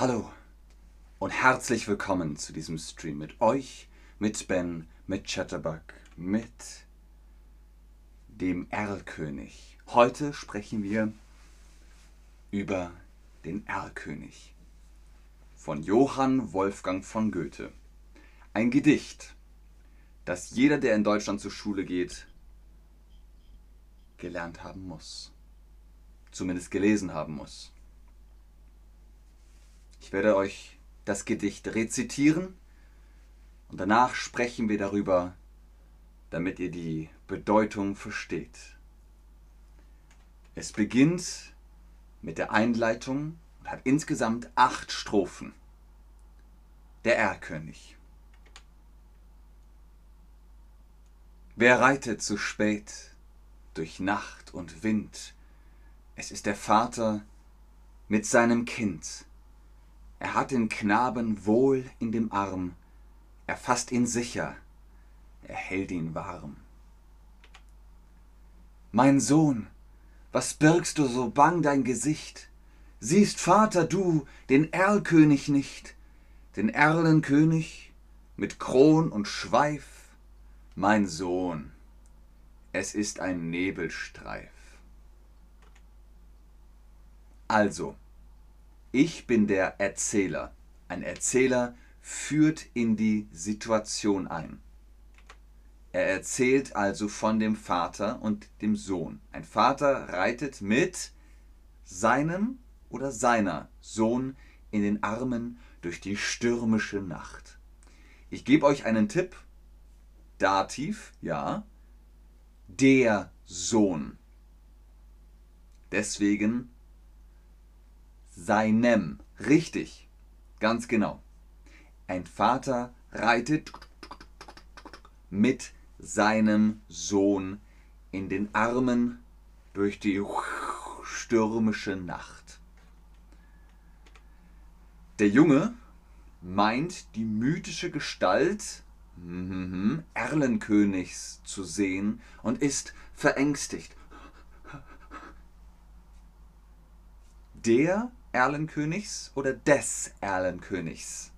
Hallo und herzlich willkommen zu diesem Stream mit euch, mit Ben, mit Chatterbug, mit dem Erlkönig. Heute sprechen wir über den Erlkönig von Johann Wolfgang von Goethe. Ein Gedicht, das jeder, der in Deutschland zur Schule geht, gelernt haben muss. Zumindest gelesen haben muss. Ich werde euch das Gedicht rezitieren und danach sprechen wir darüber, damit ihr die Bedeutung versteht. Es beginnt mit der Einleitung und hat insgesamt acht Strophen. Der Erlkönig. Wer reitet zu spät durch Nacht und Wind? Es ist der Vater mit seinem Kind er hat den Knaben wohl in dem Arm, er fasst ihn sicher, er hält ihn warm. Mein Sohn, was birgst du so bang dein Gesicht? Siehst, Vater, du den Erlkönig nicht, den Erlenkönig mit Kron und Schweif? Mein Sohn, es ist ein Nebelstreif. Also, ich bin der Erzähler. Ein Erzähler führt in die Situation ein. Er erzählt also von dem Vater und dem Sohn. Ein Vater reitet mit seinem oder seiner Sohn in den Armen durch die stürmische Nacht. Ich gebe euch einen Tipp. Dativ, ja. Der Sohn. Deswegen seinem. Richtig. Ganz genau. Ein Vater reitet mit seinem Sohn in den Armen durch die stürmische Nacht. Der Junge meint die mythische Gestalt mhm, Erlenkönigs zu sehen und ist verängstigt. Der Erlenkönigs oder des Erlenkönigs?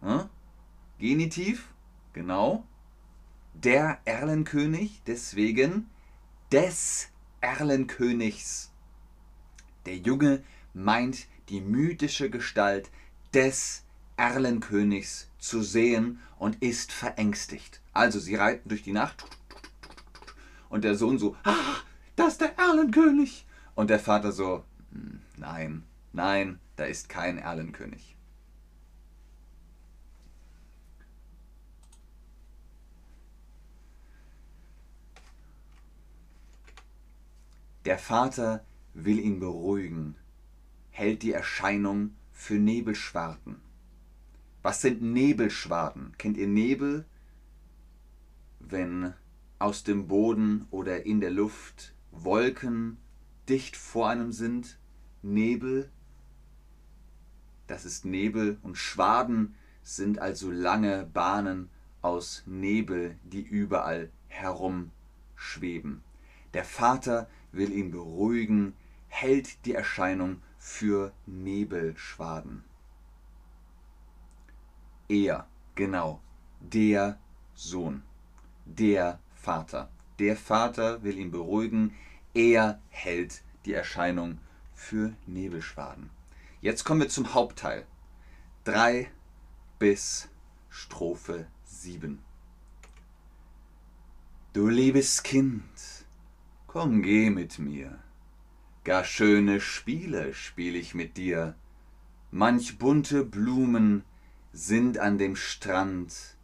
Hm? Genitiv, genau. Der Erlenkönig, deswegen des Erlenkönigs. Der Junge meint die mythische Gestalt des Erlenkönigs zu sehen und ist verängstigt. Also sie reiten durch die Nacht und der Sohn so, ah, das ist der Erlenkönig. Und der Vater so, Nein, nein, da ist kein Erlenkönig. Der Vater will ihn beruhigen, hält die Erscheinung für Nebelschwarten. Was sind Nebelschwarten? Kennt ihr Nebel? Wenn aus dem Boden oder in der Luft Wolken dicht vor einem sind Nebel, das ist Nebel und Schwaden sind also lange Bahnen aus Nebel, die überall herumschweben. Der Vater will ihn beruhigen, hält die Erscheinung für Nebelschwaden. Er, genau, der Sohn, der Vater. Der Vater will ihn beruhigen, er hält die Erscheinung für Nebelschwaden. Jetzt kommen wir zum Hauptteil. 3 bis Strophe 7. Du liebes Kind, komm geh mit mir. Gar schöne Spiele spiel ich mit dir. Manch bunte Blumen sind an dem Strand.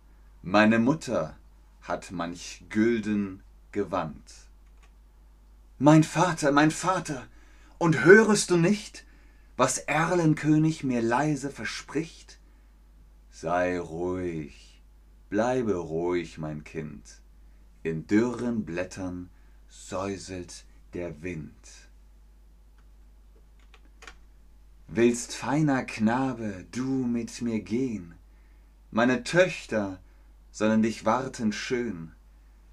Meine Mutter hat manch gülden Gewand. Mein Vater, mein Vater, und hörest du nicht, was Erlenkönig mir leise verspricht? Sei ruhig, bleibe ruhig, mein Kind. In dürren Blättern säuselt der Wind. Willst, feiner Knabe, du mit mir gehen? Meine Töchter sollen dich warten schön.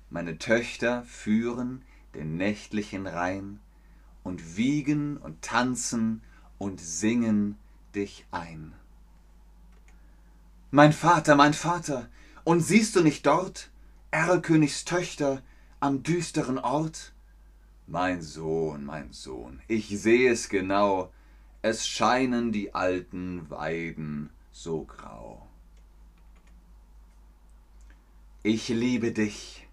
Meine Töchter führen den nächtlichen Rhein und wiegen und tanzen und singen dich ein. Mein Vater, mein Vater, und siehst du nicht dort Erlkönigs Töchter am düsteren Ort? Mein Sohn, mein Sohn, ich seh es genau, es scheinen die alten Weiden so grau. Ich liebe dich,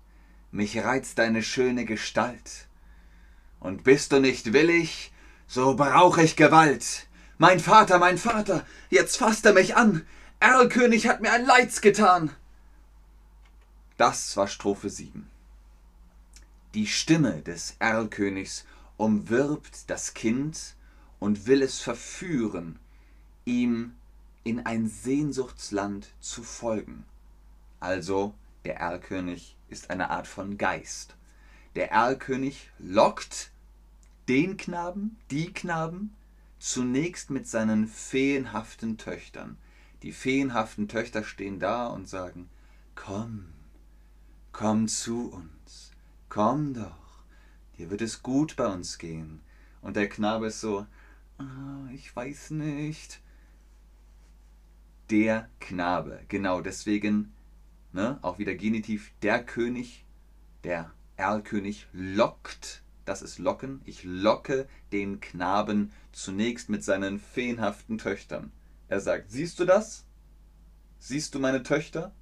mich reizt deine schöne Gestalt, und bist du nicht willig, so brauch ich Gewalt. Mein Vater, mein Vater, jetzt fasst er mich an, Erlkönig hat mir ein Leids getan. Das war Strophe 7. Die Stimme des Erlkönigs umwirbt das Kind und will es verführen, ihm in ein Sehnsuchtsland zu folgen. Also, der Erlkönig ist eine Art von Geist. Der Erlkönig lockt den Knaben, die Knaben, zunächst mit seinen feenhaften Töchtern. Die feenhaften Töchter stehen da und sagen, komm, komm zu uns, komm doch, dir wird es gut bei uns gehen. Und der Knabe ist so, ah, ich weiß nicht. Der Knabe, genau deswegen, ne, auch wieder Genitiv, der König, der Erlkönig lockt, das ist locken, ich locke den Knaben zunächst mit seinen feenhaften Töchtern. Er sagt, siehst du das? Siehst du meine Töchter?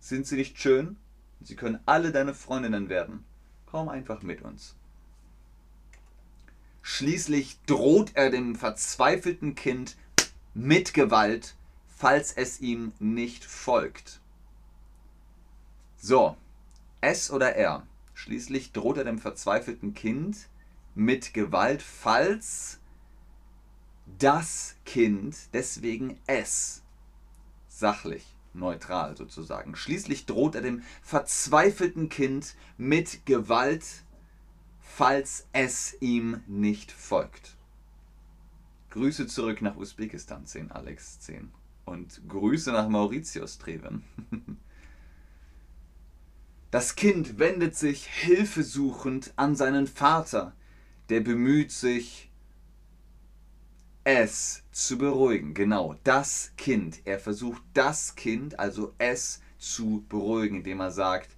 Sind sie nicht schön? Sie können alle deine Freundinnen werden. Komm einfach mit uns. Schließlich droht er dem verzweifelten Kind mit Gewalt, falls es ihm nicht folgt. So, S oder R. Schließlich droht er dem verzweifelten Kind mit Gewalt, falls das Kind, deswegen es, sachlich, neutral sozusagen. Schließlich droht er dem verzweifelten Kind mit Gewalt, falls es ihm nicht folgt. Grüße zurück nach Usbekistan 10, Alex 10. Und Grüße nach Mauritius Treven. Das Kind wendet sich hilfesuchend an seinen Vater, der bemüht sich, es zu beruhigen. Genau, das Kind. Er versucht das Kind, also es, zu beruhigen, indem er sagt,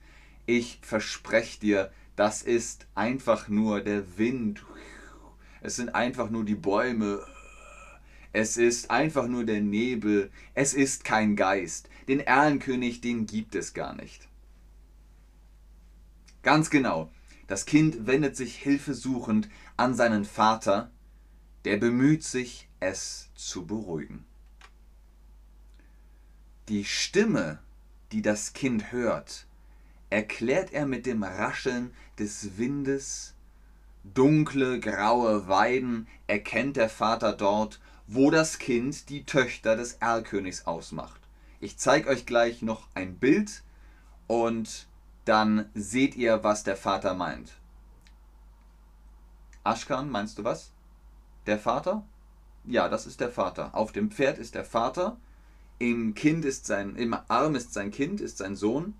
ich verspreche dir, das ist einfach nur der Wind. Es sind einfach nur die Bäume. Es ist einfach nur der Nebel. Es ist kein Geist. Den Erlenkönig, den gibt es gar nicht. Ganz genau. Das Kind wendet sich hilfesuchend an seinen Vater, der bemüht sich, es zu beruhigen. Die Stimme, die das Kind hört, erklärt er mit dem Rascheln des Windes. Dunkle, graue Weiden erkennt der Vater dort, wo das Kind die Töchter des Erlkönigs ausmacht. Ich zeige euch gleich noch ein Bild und dann seht ihr, was der Vater meint. Aschkan, meinst du was? Der Vater? Ja, das ist der Vater. Auf dem Pferd ist der Vater, im Kind ist sein, im Arm ist sein Kind, ist sein Sohn.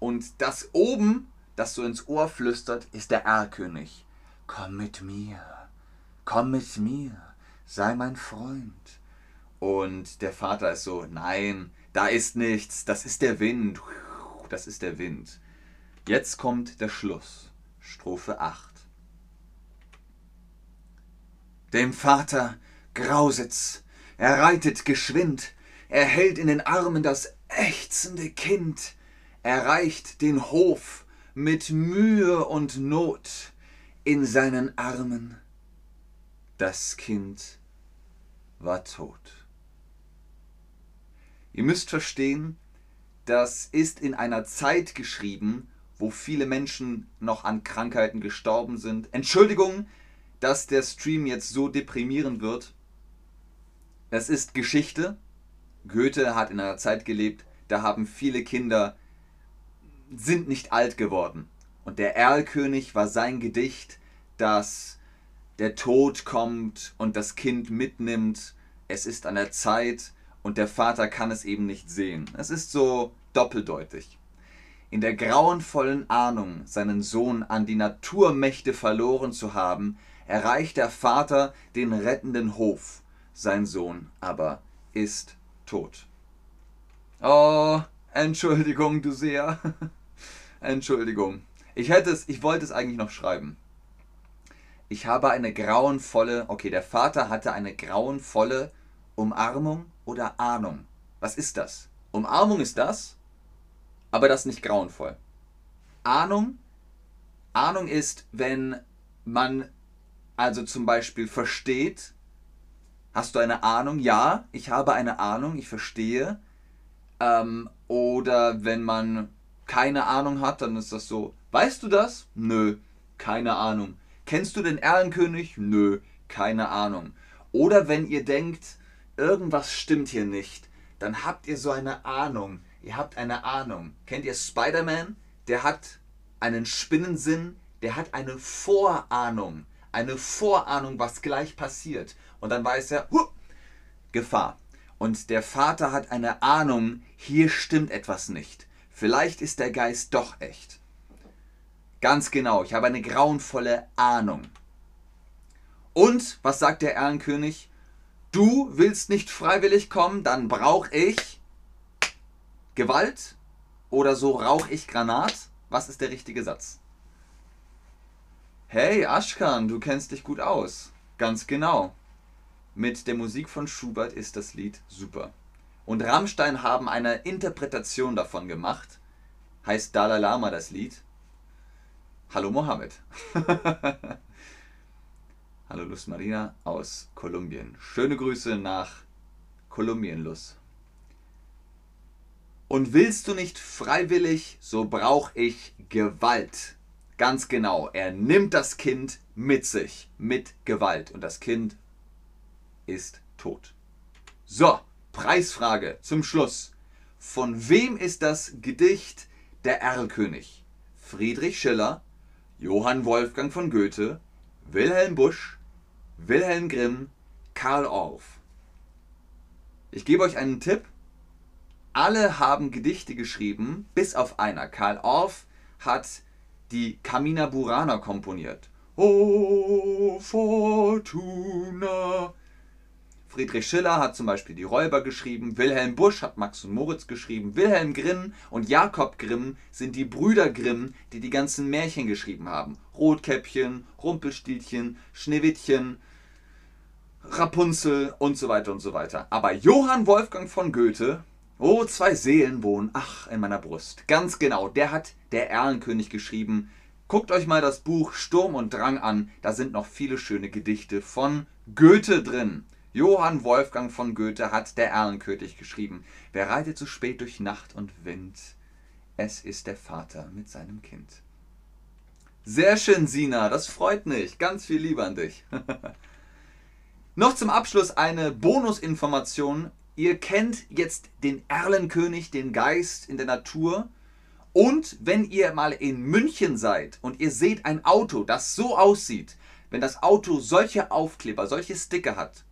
Und das oben, das so ins Ohr flüstert, ist der Erlkönig. Komm mit mir, komm mit mir, sei mein Freund. Und der Vater ist so, nein, da ist nichts, das ist der Wind das ist der Wind. Jetzt kommt der Schluss. Strophe 8. Dem Vater grausit's, er reitet geschwind, er hält in den Armen das ächzende Kind, erreicht den Hof mit Mühe und Not in seinen Armen. Das Kind war tot. Ihr müsst verstehen, das ist in einer Zeit geschrieben, wo viele Menschen noch an Krankheiten gestorben sind. Entschuldigung, dass der Stream jetzt so deprimierend wird. Es ist Geschichte. Goethe hat in einer Zeit gelebt, da haben viele Kinder sind nicht alt geworden. Und der Erlkönig war sein Gedicht, dass der Tod kommt und das Kind mitnimmt. Es ist an der Zeit und der Vater kann es eben nicht sehen. Es ist so doppeldeutig. In der grauenvollen Ahnung, seinen Sohn an die Naturmächte verloren zu haben, erreicht der Vater den rettenden Hof. sein Sohn aber ist tot. Oh, Entschuldigung, du sehr. Entschuldigung. Ich hätte es, ich wollte es eigentlich noch schreiben. Ich habe eine grauenvolle, okay, der Vater hatte eine grauenvolle Umarmung oder Ahnung. Was ist das? Umarmung ist das, aber das ist nicht grauenvoll. Ahnung, Ahnung ist, wenn man also zum Beispiel versteht, hast du eine Ahnung? Ja, ich habe eine Ahnung, ich verstehe. Ähm, oder wenn man keine Ahnung hat, dann ist das so, weißt du das? Nö, keine Ahnung. Kennst du den Erlenkönig? Nö, keine Ahnung. Oder wenn ihr denkt, irgendwas stimmt hier nicht, dann habt ihr so eine Ahnung. Ihr habt eine Ahnung. Kennt ihr Spider-Man? Der hat einen Spinnensinn, der hat eine Vorahnung. Eine Vorahnung, was gleich passiert. Und dann weiß er, huh, Gefahr. Und der Vater hat eine Ahnung, hier stimmt etwas nicht. Vielleicht ist der Geist doch echt. Ganz genau, ich habe eine grauenvolle Ahnung. Und, was sagt der Erlenkönig? Du willst nicht freiwillig kommen, dann brauche ich Gewalt oder so rauche ich Granat. Was ist der richtige Satz? Hey, Ashkan, du kennst dich gut aus. Ganz genau. Mit der Musik von Schubert ist das Lied super. Und Rammstein haben eine Interpretation davon gemacht. Heißt Dalai Lama das Lied. Hallo Mohammed. Hallo Luz Marina aus Kolumbien. Schöne Grüße nach Kolumbien, Luz. Und willst du nicht freiwillig, so brauche ich Gewalt. Ganz genau, er nimmt das Kind mit sich, mit Gewalt. Und das Kind ist tot. So, Preisfrage zum Schluss. Von wem ist das Gedicht Der Erlkönig? Friedrich Schiller, Johann Wolfgang von Goethe, Wilhelm Busch, Wilhelm Grimm, Karl Orff. Ich gebe euch einen Tipp. Alle haben Gedichte geschrieben, bis auf einer. Karl Orff hat die Camina Burana komponiert. Oh, Fortuna, Friedrich Schiller hat zum Beispiel die Räuber geschrieben, Wilhelm Busch hat Max und Moritz geschrieben, Wilhelm Grimm und Jakob Grimm sind die Brüder Grimm, die die ganzen Märchen geschrieben haben. Rotkäppchen, Rumpelstilzchen, Schneewittchen, Rapunzel und so weiter und so weiter. Aber Johann Wolfgang von Goethe, oh, zwei Seelen wohnen, ach, in meiner Brust. Ganz genau, der hat der Erlenkönig geschrieben. Guckt euch mal das Buch Sturm und Drang an, da sind noch viele schöne Gedichte von Goethe drin. Johann Wolfgang von Goethe hat der Erlenkönig geschrieben. Wer reitet so spät durch Nacht und Wind? Es ist der Vater mit seinem Kind. Sehr schön, Sina, das freut mich. Ganz viel Liebe an dich. Noch zum Abschluss eine Bonusinformation. Ihr kennt jetzt den Erlenkönig, den Geist in der Natur. Und wenn ihr mal in München seid und ihr seht ein Auto, das so aussieht, wenn das Auto solche Aufkleber, solche Sticker hat,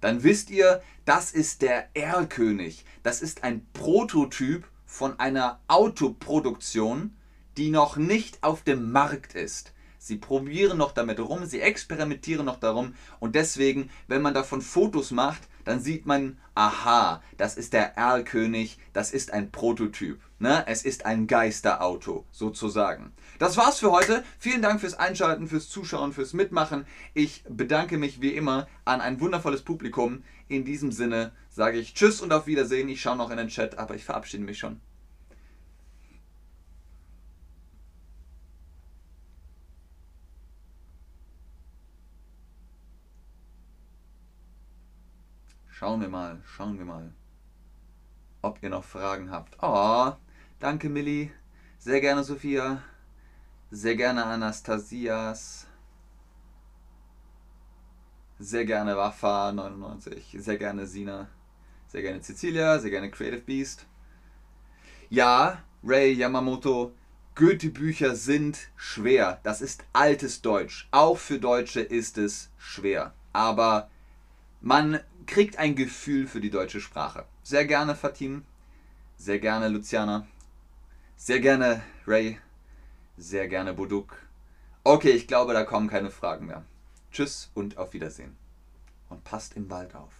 dann wisst ihr, das ist der Erlkönig. Das ist ein Prototyp von einer Autoproduktion, die noch nicht auf dem Markt ist. Sie probieren noch damit rum, sie experimentieren noch darum und deswegen, wenn man davon Fotos macht, dann sieht man, aha, das ist der Erlkönig, das ist ein Prototyp. Ne? Es ist ein Geisterauto, sozusagen. Das war's für heute. Vielen Dank fürs Einschalten, fürs Zuschauen, fürs Mitmachen. Ich bedanke mich wie immer an ein wundervolles Publikum. In diesem Sinne sage ich Tschüss und auf Wiedersehen. Ich schaue noch in den Chat, aber ich verabschiede mich schon. Schauen wir mal, schauen wir mal, ob ihr noch Fragen habt. Oh, danke Millie. Sehr gerne Sophia. Sehr gerne Anastasias. Sehr gerne Wafa99. Sehr gerne Sina. Sehr gerne Cecilia. Sehr gerne Creative Beast. Ja, Ray Yamamoto. Goethe-Bücher sind schwer. Das ist altes Deutsch. Auch für Deutsche ist es schwer. Aber man kriegt ein Gefühl für die deutsche Sprache. Sehr gerne Fatim, sehr gerne Luciana, sehr gerne Ray, sehr gerne Buduk. Okay, ich glaube, da kommen keine Fragen mehr. Tschüss und auf Wiedersehen. und passt im Wald auf.